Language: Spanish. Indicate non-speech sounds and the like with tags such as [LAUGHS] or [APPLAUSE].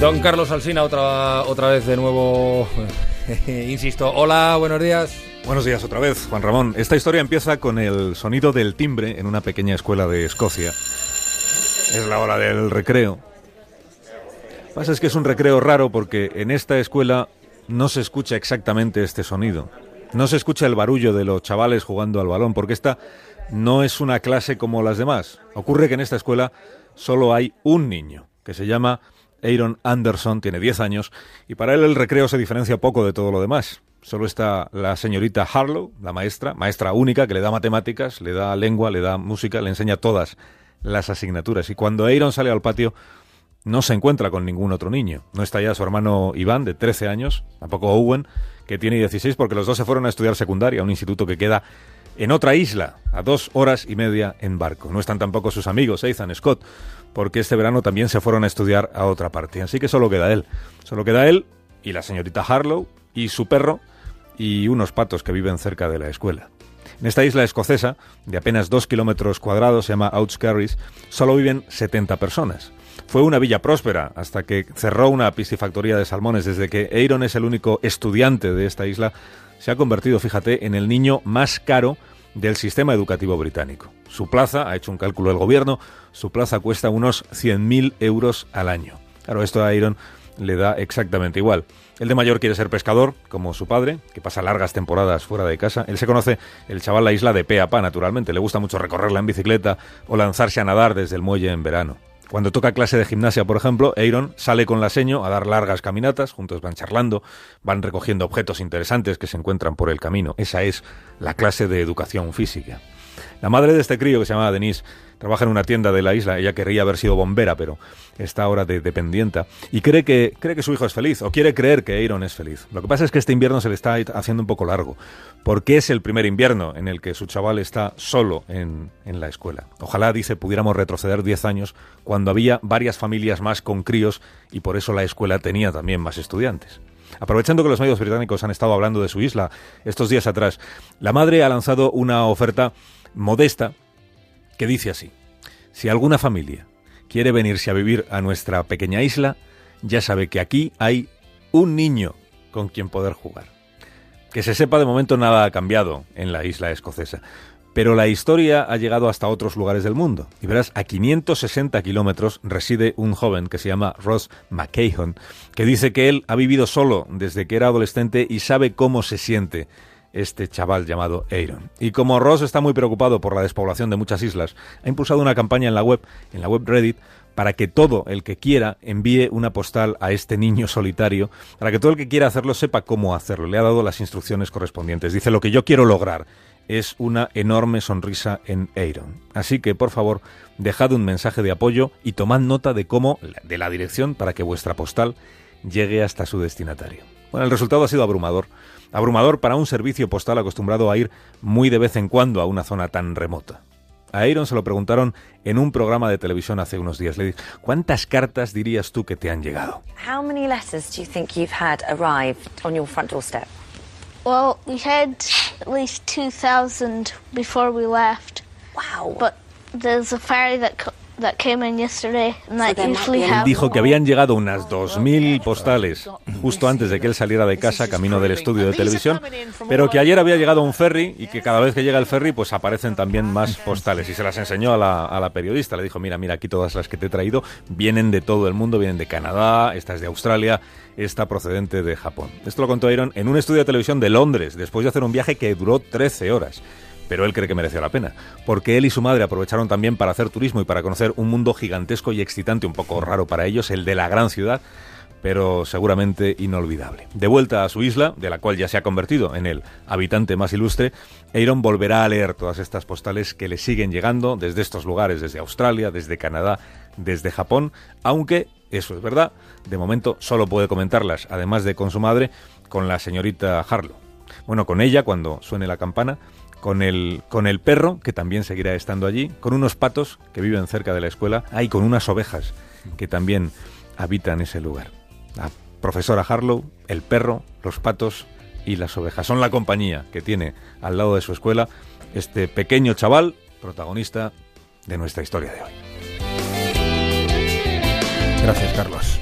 Don Carlos Alsina, otra, otra vez de nuevo, [LAUGHS] insisto. Hola, buenos días. Buenos días otra vez, Juan Ramón. Esta historia empieza con el sonido del timbre en una pequeña escuela de Escocia. Es la hora del recreo. Lo que pasa es que es un recreo raro porque en esta escuela no se escucha exactamente este sonido. No se escucha el barullo de los chavales jugando al balón porque esta no es una clase como las demás. Ocurre que en esta escuela solo hay un niño que se llama Aaron Anderson, tiene 10 años, y para él el recreo se diferencia poco de todo lo demás. Solo está la señorita Harlow, la maestra, maestra única, que le da matemáticas, le da lengua, le da música, le enseña todas las asignaturas. Y cuando Aaron sale al patio, no se encuentra con ningún otro niño. No está ya su hermano Iván, de 13 años, tampoco Owen, que tiene 16, porque los dos se fueron a estudiar secundaria, un instituto que queda en otra isla, a dos horas y media en barco. No están tampoco sus amigos, Ethan Scott, porque este verano también se fueron a estudiar a otra parte. Así que solo queda él. Solo queda él y la señorita Harlow y su perro y unos patos que viven cerca de la escuela. En esta isla escocesa, de apenas dos kilómetros cuadrados, se llama Outskerries, solo viven 70 personas. Fue una villa próspera hasta que cerró una piscifactoría de salmones. Desde que Aaron es el único estudiante de esta isla, se ha convertido, fíjate, en el niño más caro del sistema educativo británico. Su plaza, ha hecho un cálculo del gobierno, su plaza cuesta unos 100.000 euros al año. Claro, esto a Iron le da exactamente igual. El de mayor quiere ser pescador, como su padre, que pasa largas temporadas fuera de casa. Él se conoce, el chaval, la isla de pe a pa, naturalmente. Le gusta mucho recorrerla en bicicleta o lanzarse a nadar desde el muelle en verano. Cuando toca clase de gimnasia, por ejemplo, Aaron sale con la seño a dar largas caminatas, juntos van charlando, van recogiendo objetos interesantes que se encuentran por el camino. Esa es la clase de educación física. La madre de este crío, que se llama Denise, trabaja en una tienda de la isla. Ella querría haber sido bombera, pero está ahora de dependienta. Y cree que, cree que su hijo es feliz, o quiere creer que Aaron es feliz. Lo que pasa es que este invierno se le está haciendo un poco largo, porque es el primer invierno en el que su chaval está solo en, en la escuela. Ojalá, dice, pudiéramos retroceder 10 años cuando había varias familias más con críos y por eso la escuela tenía también más estudiantes. Aprovechando que los medios británicos han estado hablando de su isla estos días atrás, la madre ha lanzado una oferta modesta que dice así, si alguna familia quiere venirse a vivir a nuestra pequeña isla, ya sabe que aquí hay un niño con quien poder jugar. Que se sepa de momento nada ha cambiado en la isla escocesa, pero la historia ha llegado hasta otros lugares del mundo. Y verás, a 560 kilómetros reside un joven que se llama Ross McCahon, que dice que él ha vivido solo desde que era adolescente y sabe cómo se siente este chaval llamado Aaron. Y como Ross está muy preocupado por la despoblación de muchas islas, ha impulsado una campaña en la web, en la web Reddit, para que todo el que quiera envíe una postal a este niño solitario, para que todo el que quiera hacerlo sepa cómo hacerlo. Le ha dado las instrucciones correspondientes. Dice, lo que yo quiero lograr es una enorme sonrisa en Aaron. Así que, por favor, dejad un mensaje de apoyo y tomad nota de cómo, de la dirección para que vuestra postal llegue hasta su destinatario. Bueno, el resultado ha sido abrumador. Abrumador para un servicio postal acostumbrado a ir muy de vez en cuando a una zona tan remota. A Aaron se lo preguntaron en un programa de televisión hace unos días. Le dije, ¿cuántas cartas dirías tú que te han llegado? How many letters do you think you've had arrived on your front doorstep? Well, we had at least 2,000 before we left. Wow. But there's a ferry that dijo que habían llegado unas 2.000 postales justo antes de que él saliera de casa camino del estudio de televisión, pero que ayer había llegado un ferry y que cada vez que llega el ferry pues aparecen también más postales. Y se las enseñó a la, a la periodista. Le dijo, mira, mira, aquí todas las que te he traído vienen de todo el mundo, vienen de Canadá, esta es de Australia, esta procedente de Japón. Esto lo contó Aaron en un estudio de televisión de Londres, después de hacer un viaje que duró 13 horas pero él cree que mereció la pena, porque él y su madre aprovecharon también para hacer turismo y para conocer un mundo gigantesco y excitante, un poco raro para ellos, el de la gran ciudad, pero seguramente inolvidable. De vuelta a su isla, de la cual ya se ha convertido en el habitante más ilustre, Aaron volverá a leer todas estas postales que le siguen llegando desde estos lugares, desde Australia, desde Canadá, desde Japón, aunque, eso es verdad, de momento solo puede comentarlas, además de con su madre, con la señorita Harlow. Bueno, con ella cuando suene la campana, con el, con el perro, que también seguirá estando allí, con unos patos que viven cerca de la escuela, y con unas ovejas que también habitan ese lugar. La profesora Harlow, el perro, los patos y las ovejas. Son la compañía que tiene al lado de su escuela este pequeño chaval, protagonista de nuestra historia de hoy. Gracias, Carlos.